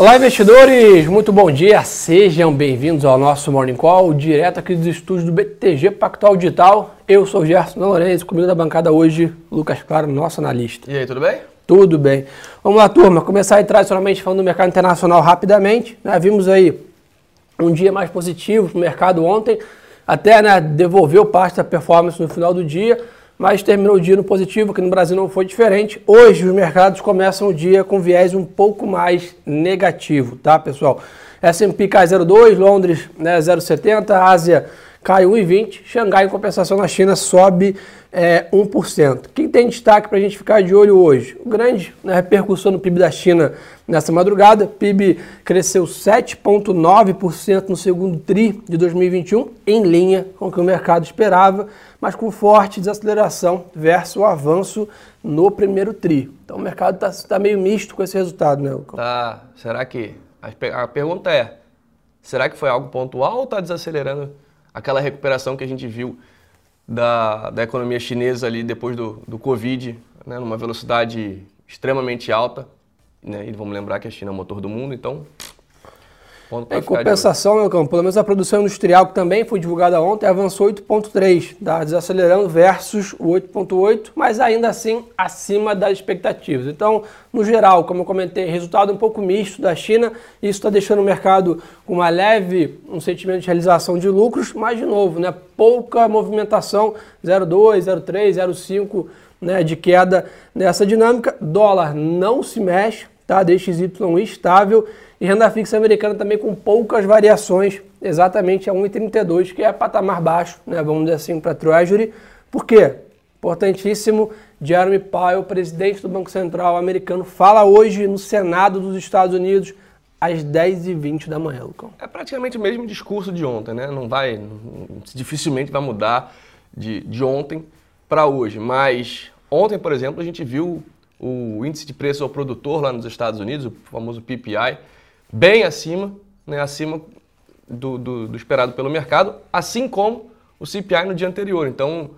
Olá, investidores! Muito bom dia, sejam bem-vindos ao nosso Morning Call, direto aqui dos estúdios do BTG Pactual Digital. Eu sou o Gerson Lourenço, comigo da bancada hoje, Lucas Claro, nosso analista. E aí, tudo bem? Tudo bem. Vamos lá, turma, começar aí tradicionalmente falando do mercado internacional rapidamente. Né? Vimos aí um dia mais positivo para o mercado ontem, até né, devolveu parte da performance no final do dia, mas terminou o dia no positivo, que no Brasil não foi diferente. Hoje os mercados começam o dia com viés um pouco mais negativo, tá, pessoal? S&P cai 0,2, Londres né, 0,70, Ásia cai 1,20, Xangai em compensação na China sobe é, 1%. Quem tem destaque para a gente ficar de olho hoje? O grande né, repercussão no PIB da China nessa madrugada. PIB cresceu 7,9% no segundo TRI de 2021, em linha com o que o mercado esperava, mas com forte desaceleração versus o avanço no primeiro TRI. Então o mercado está tá meio misto com esse resultado, né? Tá. Será que. A pergunta é: será que foi algo pontual ou está desacelerando aquela recuperação que a gente viu? da, da economia chinesa ali depois do, do Covid, né, numa velocidade extremamente alta. Né, e vamos lembrar que a China é o motor do mundo, então em compensação, meu campo, pelo menos a produção industrial, que também foi divulgada ontem, avançou 8,3, tá? desacelerando versus o 8,8, mas ainda assim acima das expectativas. Então, no geral, como eu comentei, resultado um pouco misto da China, isso está deixando o mercado com uma leve, um sentimento de realização de lucros, mas de novo, né, pouca movimentação, 0,2, 0,3, 0,5 né, de queda nessa dinâmica. Dólar não se mexe, tá? DXY estável e renda fixa americana também com poucas variações, exatamente a 1,32, que é patamar baixo, né, vamos dizer assim, para Treasury. Por quê? Importantíssimo, Jeremy Powell, presidente do Banco Central americano, fala hoje no Senado dos Estados Unidos às 10h20 da manhã, Lucão. É praticamente o mesmo discurso de ontem, né? Não vai, dificilmente vai mudar de, de ontem para hoje. Mas ontem, por exemplo, a gente viu o índice de preço ao produtor lá nos Estados Unidos, o famoso PPI, bem acima, né, acima do, do, do esperado pelo mercado, assim como o CPI no dia anterior. Então,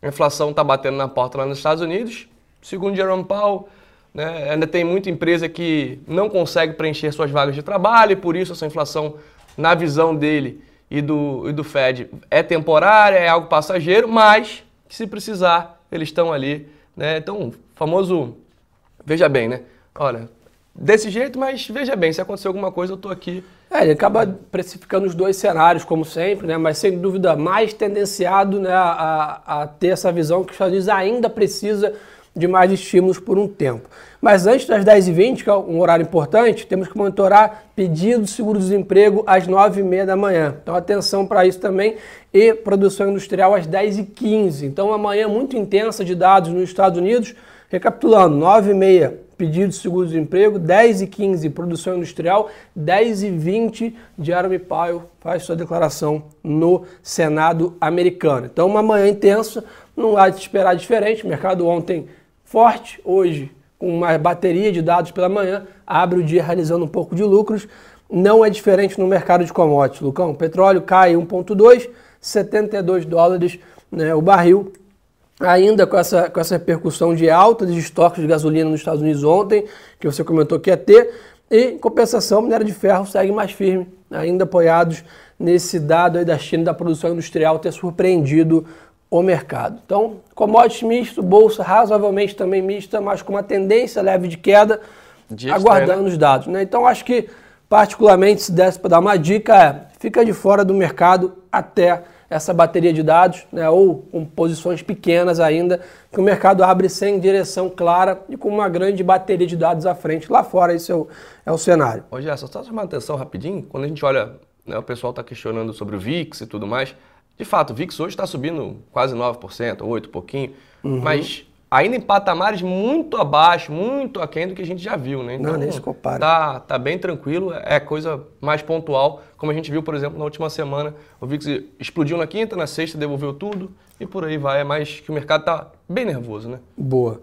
a inflação está batendo na porta lá nos Estados Unidos. Segundo Jerome Powell, né, ainda tem muita empresa que não consegue preencher suas vagas de trabalho e por isso essa inflação, na visão dele e do, e do Fed, é temporária, é algo passageiro, mas que se precisar, eles estão ali. Né? Então, famoso, veja bem, né? Olha, desse jeito, mas veja bem, se acontecer alguma coisa, eu estou aqui. É, ele acaba precificando os dois cenários, como sempre, né? mas sem dúvida mais tendenciado né, a, a ter essa visão que os Estados Unidos ainda precisa de mais estímulos por um tempo. Mas antes das 10h20, que é um horário importante, temos que monitorar pedido de seguro-desemprego às 9h30 da manhã. Então atenção para isso também. E produção industrial às 10h15. Então amanhã muito intensa de dados nos Estados Unidos. Recapitulando, 9h30 pedido de seguro-desemprego, 10 e 15 produção industrial, 10 e 20 Jeremy Powell faz sua declaração no Senado americano. Então uma manhã intensa, não há de esperar diferente, o mercado ontem forte, hoje com uma bateria de dados pela manhã, abre o dia realizando um pouco de lucros, não é diferente no mercado de commodities, Lucão. Petróleo cai 1,2, 72 dólares né, o barril, ainda com essa, com essa repercussão de alta de estoques de gasolina nos Estados Unidos ontem, que você comentou que ia ter, e em compensação, a minério de ferro segue mais firme, ainda apoiados nesse dado aí da China da produção industrial ter surpreendido o mercado. Então, commodities misto, bolsa razoavelmente também mista, mas com uma tendência leve de queda, Dia aguardando os dados. Né? Então, acho que, particularmente, se desse para dar uma dica, é fica de fora do mercado até essa bateria de dados, né, ou com posições pequenas ainda, que o mercado abre sem direção clara e com uma grande bateria de dados à frente. Lá fora, esse é o, é o cenário. Ô Gerson, só chamar atenção rapidinho, quando a gente olha, né, o pessoal está questionando sobre o VIX e tudo mais, de fato, o VIX hoje está subindo quase 9%, 8%, pouquinho, uhum. mas ainda em patamares muito abaixo, muito aquém do que a gente já viu, né? Então, Não, nem se compara. Tá, tá bem tranquilo, é coisa mais pontual, como a gente viu, por exemplo, na última semana, o VIX explodiu na quinta, na sexta devolveu tudo e por aí vai, é mais que o mercado tá bem nervoso, né? Boa.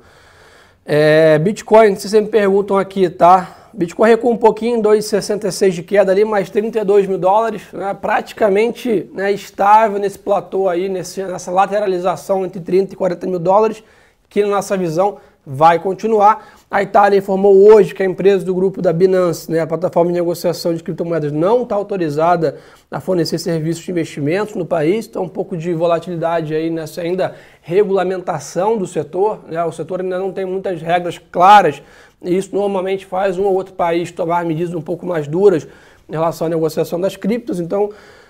É, Bitcoin, vocês sempre perguntam aqui, tá? Bitcoin recuou um pouquinho, 2,66 de queda ali, mais 32 mil dólares, né? praticamente né, estável nesse platô aí, nesse, nessa lateralização entre 30 e 40 mil dólares que na nossa visão vai continuar. A Itália informou hoje que a empresa do grupo da Binance, né, a plataforma de negociação de criptomoedas, não está autorizada a fornecer serviços de investimentos no país. Então, um pouco de volatilidade aí nessa ainda regulamentação do setor. Né? O setor ainda não tem muitas regras claras e isso normalmente faz um ou outro país tomar medidas um pouco mais duras em relação à negociação das criptos. Então,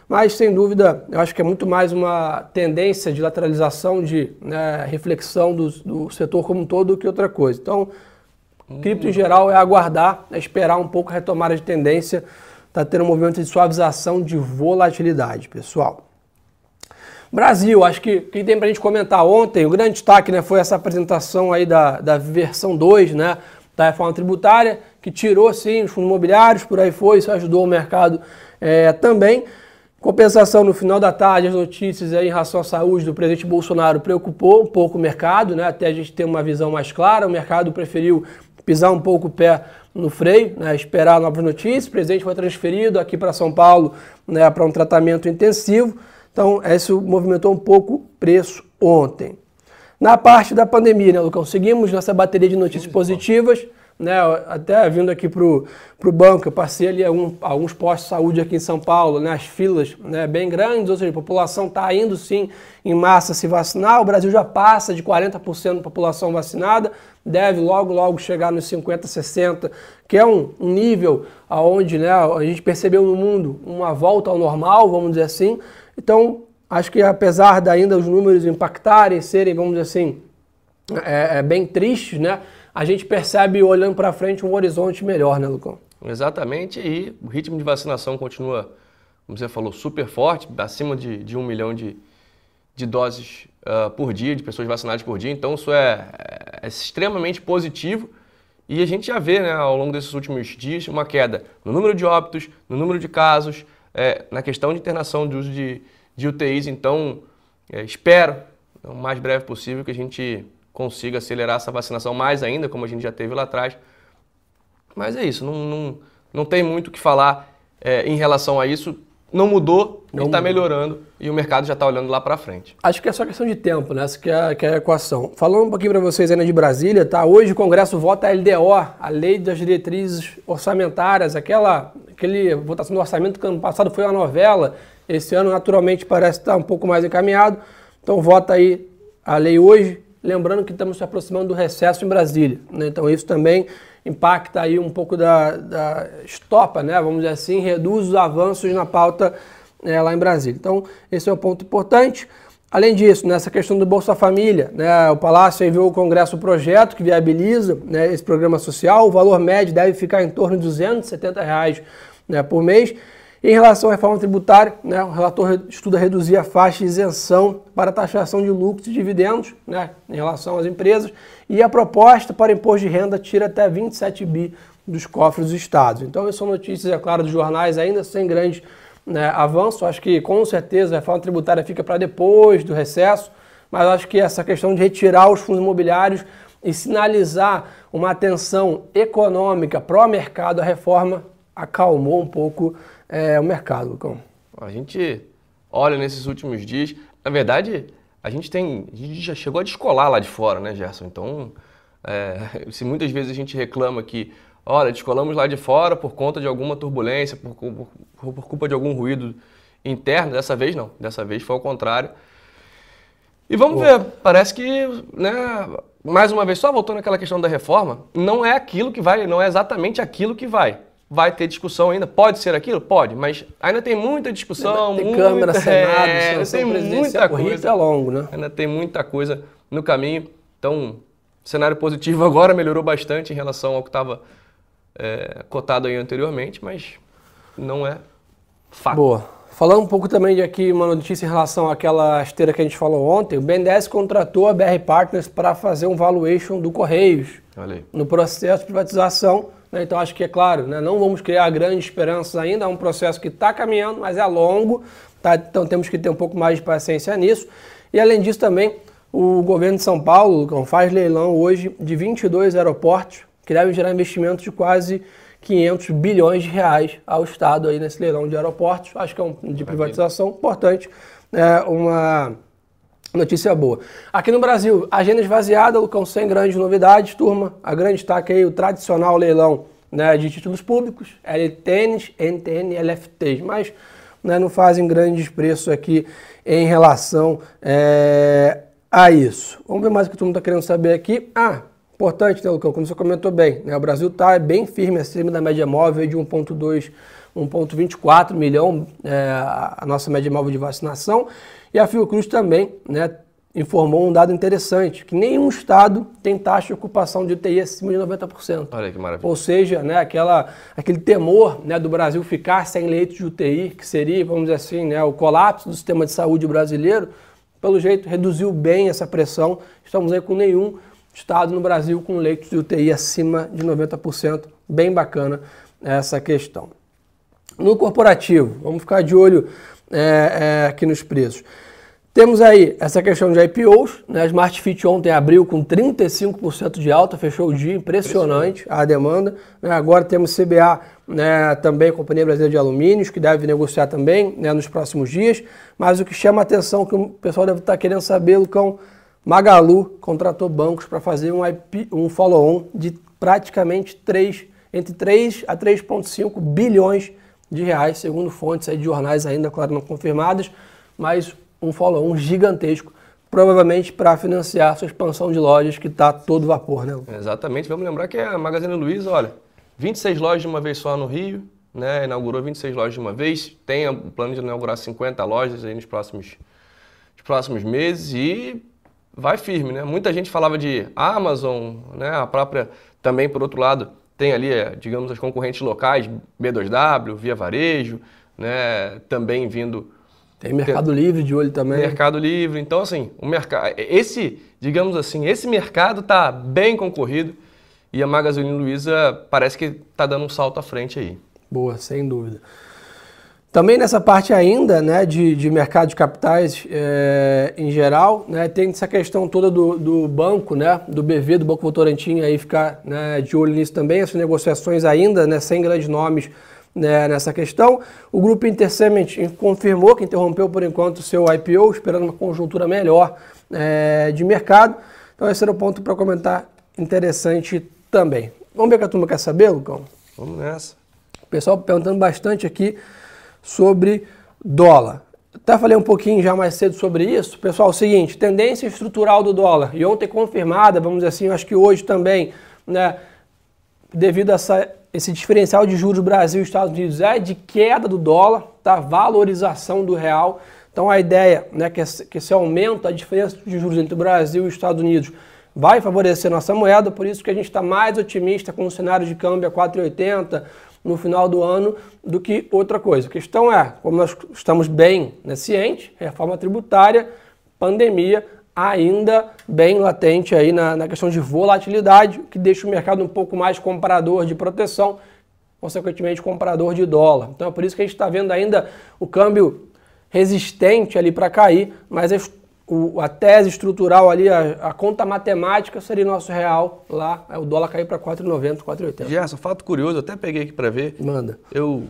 mas, sem dúvida, eu acho que é muito mais uma tendência de lateralização, de né, reflexão do, do, setor como um todo do que outra coisa. Então, hum. cripto em geral é aguardar, é esperar um pouco a retomada de tendência, está tendo um movimento de suavização de volatilidade, pessoal. Brasil, acho que que tem para a gente comentar ontem, o grande destaque né, foi essa apresentação aí da, da versão 2 né, da reforma tributária, que tirou sim os fundos imobiliários, por aí foi, isso ajudou o mercado é, também. Compensação no final da tarde, as notícias em relação à saúde do presidente Bolsonaro preocupou um pouco o mercado, né? até a gente ter uma visão mais clara. O mercado preferiu pisar um pouco o pé no freio, né? esperar novas notícias. O presidente foi transferido aqui para São Paulo né? para um tratamento intensivo. Então, isso movimentou um pouco o preço ontem. Na parte da pandemia, né, Lucão? Seguimos nessa bateria de notícias positivas né, até vindo aqui para o banco, eu passei ali algum, alguns postos de saúde aqui em São Paulo, né, as filas né, bem grandes, ou seja, a população está indo sim em massa se vacinar, o Brasil já passa de 40% da população vacinada, deve logo, logo chegar nos 50%, 60%, que é um, um nível onde né, a gente percebeu no mundo uma volta ao normal, vamos dizer assim, então acho que apesar de ainda os números impactarem, serem, vamos dizer assim, é, é bem tristes, né, a gente percebe olhando para frente um horizonte melhor, né, Lucão? Exatamente, e o ritmo de vacinação continua, como você falou, super forte, acima de, de um milhão de, de doses uh, por dia, de pessoas vacinadas por dia, então isso é, é, extremamente positivo. E a gente já vê né, ao longo desses últimos dias uma queda no número de óbitos, no número de casos, é, na questão de internação de uso de, de UTIs. Então, é, espero, o mais breve possível, que a gente consiga acelerar essa vacinação mais ainda, como a gente já teve lá atrás. Mas é isso, não, não, não tem muito o que falar é, em relação a isso. Não mudou não está melhorando e o mercado já está olhando lá para frente. Acho que é só questão de tempo, né? Essa que é, que é a equação. Falando um pouquinho para vocês ainda de Brasília, tá? Hoje o Congresso vota a LDO, a Lei das Diretrizes Orçamentárias, aquela aquele votação do orçamento que ano passado foi uma novela, esse ano naturalmente parece estar um pouco mais encaminhado. Então vota aí a lei hoje, Lembrando que estamos se aproximando do recesso em Brasília, né? então isso também impacta aí um pouco da, da estopa, né? vamos dizer assim, reduz os avanços na pauta é, lá em Brasília. Então esse é um ponto importante. Além disso, nessa questão do Bolsa Família, né, o Palácio enviou ao Congresso o projeto que viabiliza né, esse programa social. O valor médio deve ficar em torno de 270 reais, né, por mês. Em relação à reforma tributária, né, o relator estuda reduzir a faixa de isenção para taxação de lucros e dividendos né, em relação às empresas e a proposta para imposto de renda tira até 27 bi dos cofres dos estados. Então, são notícias, é claro, dos jornais ainda sem grande né, avanço. Acho que com certeza a reforma tributária fica para depois do recesso, mas acho que essa questão de retirar os fundos imobiliários e sinalizar uma atenção econômica pró-mercado, a reforma acalmou um pouco é, o mercado, Lucão? A gente olha nesses últimos dias, na verdade, a gente tem, a gente já chegou a descolar lá de fora, né, Gerson? Então, é, se muitas vezes a gente reclama que, olha, descolamos lá de fora por conta de alguma turbulência, por, por, por culpa de algum ruído interno, dessa vez não, dessa vez foi ao contrário. E vamos ver, parece que, né, mais uma vez, só voltando àquela questão da reforma, não é aquilo que vai, não é exatamente aquilo que vai vai ter discussão ainda. Pode ser aquilo? Pode, mas ainda tem muita discussão. Tem muita, Câmara, Senado, é, tem muita coisa. É longo, né? Ainda tem muita coisa no caminho. Então, cenário positivo agora melhorou bastante em relação ao que estava é, cotado aí anteriormente, mas não é fato. Boa. Falando um pouco também de aqui uma notícia em relação àquela esteira que a gente falou ontem, o BNDES contratou a BR Partners para fazer um valuation do Correios no processo de privatização? Então acho que é claro, né? não vamos criar grandes esperanças ainda, é um processo que está caminhando, mas é longo, tá? então temos que ter um pouco mais de paciência nisso. E além disso também, o governo de São Paulo faz leilão hoje de 22 aeroportos que devem gerar investimentos de quase 500 bilhões de reais ao Estado aí nesse leilão de aeroportos. Acho que é um de privatização importante, é uma Notícia boa. Aqui no Brasil, agenda esvaziada, Lucão, sem grandes novidades, turma. A grande destaque aí, o tradicional leilão né, de títulos públicos, LTNs, NTN LFTs, mas né, não fazem grandes preços aqui em relação é, a isso. Vamos ver mais o que todo mundo está querendo saber aqui. Ah, importante, né, Lucão, como você comentou bem, né, o Brasil está bem firme acima da média móvel de 1,2 1,24 milhão é, a nossa média móvel de vacinação. E a Fiocruz também né, informou um dado interessante, que nenhum estado tem taxa de ocupação de UTI acima de 90%. Olha que maravilha. Ou seja, né, aquela, aquele temor né, do Brasil ficar sem leitos de UTI, que seria, vamos dizer assim, né, o colapso do sistema de saúde brasileiro, pelo jeito reduziu bem essa pressão. Estamos aí com nenhum estado no Brasil com leitos de UTI acima de 90%. Bem bacana essa questão. No corporativo, vamos ficar de olho é, é, aqui nos preços. Temos aí essa questão de IPOs, né? Smart Fit ontem abriu com 35% de alta, fechou o dia, impressionante, impressionante. a demanda. Né? Agora temos CBA, né, também Companhia Brasileira de Alumínios, que deve negociar também né, nos próximos dias. Mas o que chama a atenção, que o pessoal deve estar querendo saber, Lucão, Magalu contratou bancos para fazer um, um follow-on de praticamente 3, entre 3 a 3,5 bilhões de reais, segundo fontes de jornais ainda, claro, não confirmadas, mas um follow-on gigantesco, provavelmente para financiar sua expansão de lojas que está todo vapor, né? Exatamente, vamos lembrar que a Magazine Luiza, olha, 26 lojas de uma vez só no Rio, né? Inaugurou 26 lojas de uma vez, tem o plano de inaugurar 50 lojas aí nos próximos, nos próximos meses e vai firme, né? Muita gente falava de Amazon, né? A própria também por outro lado tem ali, é, digamos, as concorrentes locais, B2W, Via Varejo, né, também vindo... Tem Mercado tem, Livre de olho também. Mercado Livre. Então, assim, o mercado, esse, digamos assim, esse mercado está bem concorrido e a Magazine Luiza parece que está dando um salto à frente aí. Boa, sem dúvida. Também nessa parte ainda né, de, de mercado de capitais é, em geral, né, tem essa questão toda do, do, banco, né, do BV, do Banco Votorantim, aí ficar né, de olho nisso também, essas negociações ainda, né, sem grandes nomes né, nessa questão. O grupo Intercement confirmou que interrompeu por enquanto o seu IPO, esperando uma conjuntura melhor é, de mercado. Então esse era o ponto para comentar interessante também. Vamos ver o que a turma quer saber, Lucão? Vamos nessa. O pessoal perguntando bastante aqui sobre dólar. Até falei um pouquinho já mais cedo sobre isso. Pessoal, é o seguinte, tendência estrutural do dólar. E ontem confirmada, vamos dizer assim, acho que hoje também, né, devido a essa, esse diferencial de juros Brasil e Estados Unidos é de queda do dólar, tá? valorização do real. Então a ideia né, que, esse, que esse aumento, a diferença de juros entre o Brasil e os Estados Unidos vai favorecer nossa moeda, por isso que a gente está mais otimista com o cenário de câmbio a 4,80, no final do ano do que outra coisa. A questão é, como nós estamos bem né, cientes, reforma tributária, pandemia ainda bem latente aí na, na questão de volatilidade, que deixa o mercado um pouco mais comprador de proteção, consequentemente comprador de dólar. Então é por isso que a gente está vendo ainda o câmbio resistente ali para cair, mas o, a tese estrutural ali, a, a, conta matemática seria nosso real lá, o dólar cair para 4,90, 4,80. Gerson, fato curioso, eu até peguei aqui para ver. Manda. Eu,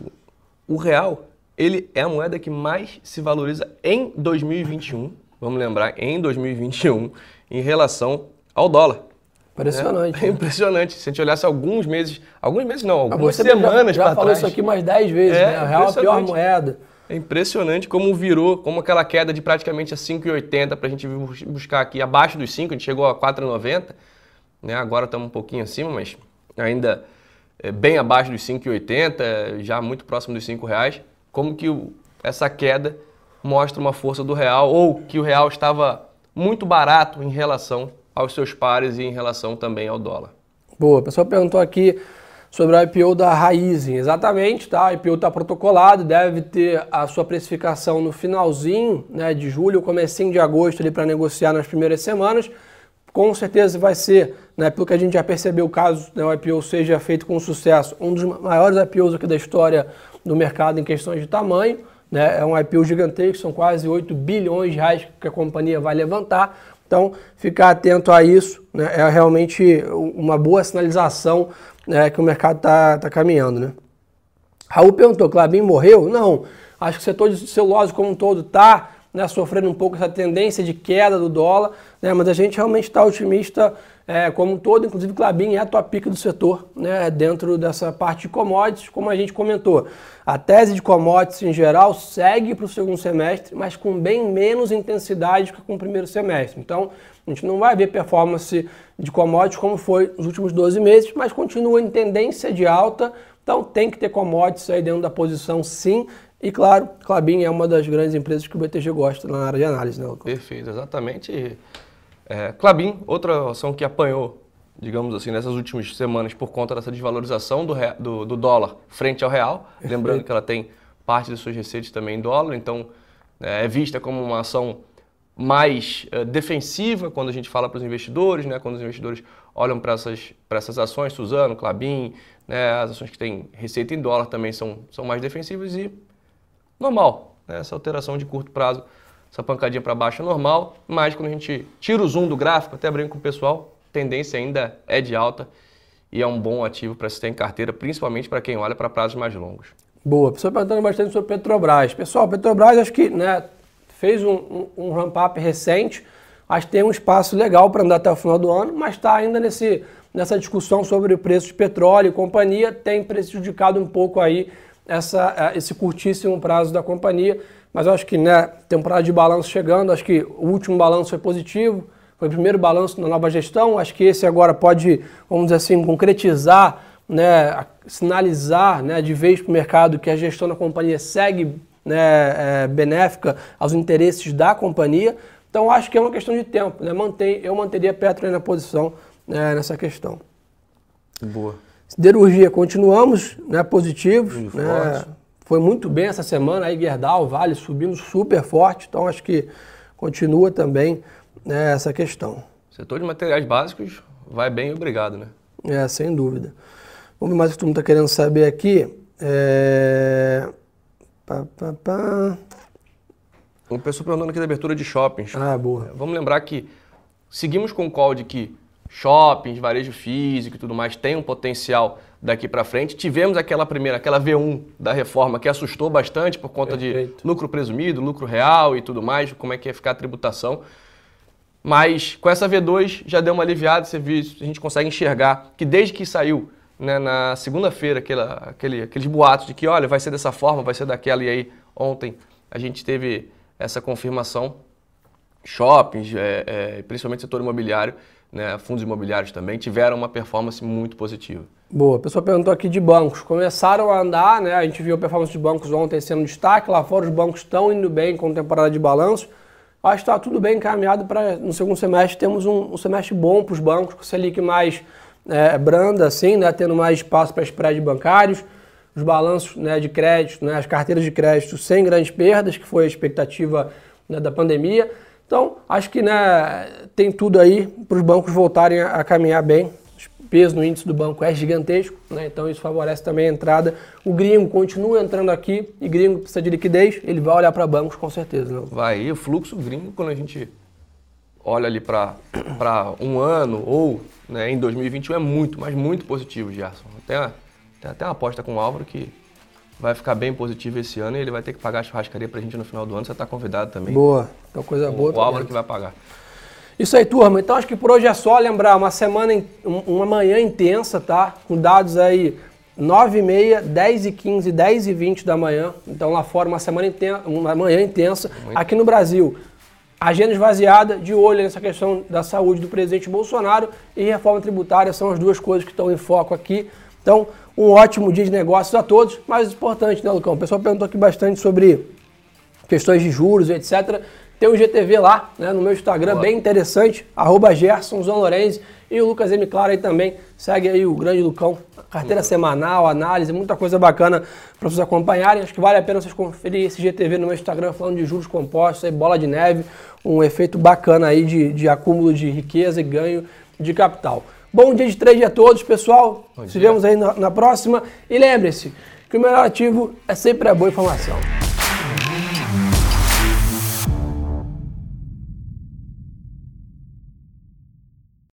o real, ele é a moeda que mais se valoriza em 2021, vamos lembrar, em 2021, em relação ao dólar. Impressionante. É, é impressionante. Se a gente olhasse alguns meses, alguns meses não, ah, algumas semanas já, já falou isso aqui mais 10 vezes, é, né? O real é a pior moeda. É impressionante como virou, como aquela queda de praticamente a 5,80 para a gente buscar aqui abaixo dos 5, a gente chegou a 4,90, né? agora estamos um pouquinho acima, mas ainda é bem abaixo dos 5,80, já muito próximo dos 5 reais. Como que essa queda mostra uma força do real ou que o real estava muito barato em relação aos seus pares e em relação também ao dólar. Boa, o pessoal perguntou aqui sobre o IPO da Raizen. Exatamente, tá? O IPO está protocolado, deve ter a sua precificação no finalzinho né, de julho, comecinho de agosto ali para negociar nas primeiras semanas. Com certeza vai ser, né, pelo que a gente já percebeu, caso né, o IPO seja feito com sucesso, um dos maiores IPOs aqui da história do mercado em questões de tamanho. Né, é um IPO gigantesco, são quase 8 bilhões de reais que a companhia vai levantar. Então, ficar atento a isso né, é realmente uma boa sinalização né, que o mercado está tá caminhando. Né? Raul perguntou, Clabin morreu? Não, acho que o setor de celulose como um todo está né, sofrendo um pouco essa tendência de queda do dólar, né, mas a gente realmente está otimista é, como um todo, inclusive Clabin é a tua pica do setor, né, dentro dessa parte de commodities, como a gente comentou. A tese de commodities em geral segue para o segundo semestre, mas com bem menos intensidade que com o primeiro semestre. Então, a gente não vai ver performance de commodities como foi nos últimos 12 meses, mas continua em tendência de alta, então tem que ter commodities aí dentro da posição sim, e claro, Clabin é uma das grandes empresas que o BTG gosta na área de análise, né? Perfeito, exatamente. É, Clabin, outra ação que apanhou, digamos assim, nessas últimas semanas por conta dessa desvalorização do, do, do dólar frente ao real. Lembrando que ela tem parte das suas receitas também em dólar, então é, é vista como uma ação mais é, defensiva quando a gente fala para os investidores, né, quando os investidores olham para essas, essas ações, Suzano, Clabin, né, as ações que têm receita em dólar também são, são mais defensivas e normal. Né? Essa alteração de curto prazo, essa pancadinha para baixo é normal, mas quando a gente tira o zoom do gráfico, até brinco com o pessoal, tendência ainda é de alta e é um bom ativo para se ter em carteira, principalmente para quem olha para prazos mais longos. Boa, pessoal perguntando bastante sobre Petrobras. Pessoal, Petrobras acho que né, fez um, um, ramp-up recente, acho que tem um espaço legal para andar até o final do ano, mas está ainda nesse, nessa discussão sobre o preço de petróleo e companhia, tem prejudicado um pouco aí essa, é, esse curtíssimo prazo da companhia. Mas eu acho que, né, temporada de balanço chegando, acho que o último balanço foi positivo, foi o primeiro balanço na nova gestão. Acho que esse agora pode, vamos dizer assim, concretizar, né, sinalizar né, de vez para o mercado que a gestão da companhia segue né, é, benéfica aos interesses da companhia. Então acho que é uma questão de tempo. Né? Mantém, eu manteria Petro na posição né, nessa questão. Boa. Siderurgia, continuamos né, positivos. Né, foi muito bem essa semana, aí Gerdau, Vale subindo super forte, então acho que continua também né, essa questão. Setor de materiais básicos vai bem, obrigado, né? É, sem dúvida. Vamos ver mais o que todo mundo está querendo saber aqui. É... Pá, pá, pá. Uma pessoa perguntando aqui da abertura de shoppings. Ah, boa. Vamos lembrar que seguimos com o call de que shoppings, varejo físico e tudo mais tem um potencial daqui para frente. Tivemos aquela primeira, aquela V1 da reforma que assustou bastante por conta Perfeito. de lucro presumido, lucro real e tudo mais, como é que ia ficar a tributação. Mas com essa V2 já deu uma aliviada, você viu, a gente consegue enxergar que desde que saiu né, na segunda-feira aquele, aqueles boatos de que olha, vai ser dessa forma, vai ser daquela, e aí ontem a gente teve essa confirmação. Shoppings, é, é, principalmente setor imobiliário, né, fundos imobiliários também, tiveram uma performance muito positiva. Boa, a pessoa perguntou aqui de bancos. Começaram a andar, né? A gente viu a performance de bancos ontem sendo destaque. Lá fora os bancos estão indo bem com temporada de balanço. Acho que está tudo bem encaminhado para no segundo semestre temos um, um semestre bom para os bancos, com Selic mais é, branda, assim, né? Tendo mais espaço para spread bancários, os balanços né, de crédito, né, as carteiras de crédito sem grandes perdas, que foi a expectativa né, da pandemia. Então, acho que né, tem tudo aí para os bancos voltarem a, caminhar bem. O peso no índice do banco é gigantesco, né, então isso favorece também a entrada. O gringo continua entrando aqui e gringo precisa de liquidez, ele vai olhar para bancos com certeza. Né? Vai, e o fluxo gringo, quando a gente olha ali para um ano ou né, em 2021, é muito, mas muito positivo, Gerson. Tem, tem até uma aposta com o Álvaro que vai ficar bem positivo esse ano e ele vai ter que pagar a churrascaria pra gente no final do ano. Você está convidado também. Boa, então coisa boa. O Álvaro que vai pagar. Isso aí, turma. Então acho que por hoje é só lembrar uma semana, uma manhã intensa, tá? Com dados aí 9 e meia, 10 e 15, 10 e 20 da manhã. Então lá fora uma semana intensa, uma manhã intensa. Muito Aqui no Brasil, agenda esvaziada, de olho nessa questão da saúde do presidente Bolsonaro e reforma tributária são as duas coisas que estão em foco aqui. Então, um ótimo dia de negócios a todos. Mais importante, né, Lucão? O pessoal perguntou aqui bastante sobre questões de juros, etc. Tem um GTV lá, né, no meu Instagram, Boa. bem interessante, arroba e o Lucas M. Claro aí também. Segue aí o grande Lucão. Carteira semanal, análise, muita coisa bacana para vocês acompanharem. Acho que vale a pena vocês conferirem esse GTV no meu Instagram falando de juros compostos, aí, bola de neve, um efeito bacana aí de, de acúmulo de riqueza e ganho de capital. Bom dia de trade a todos, pessoal. Bom Se vemos aí na, na próxima. E lembre-se que o melhor ativo é sempre a boa informação.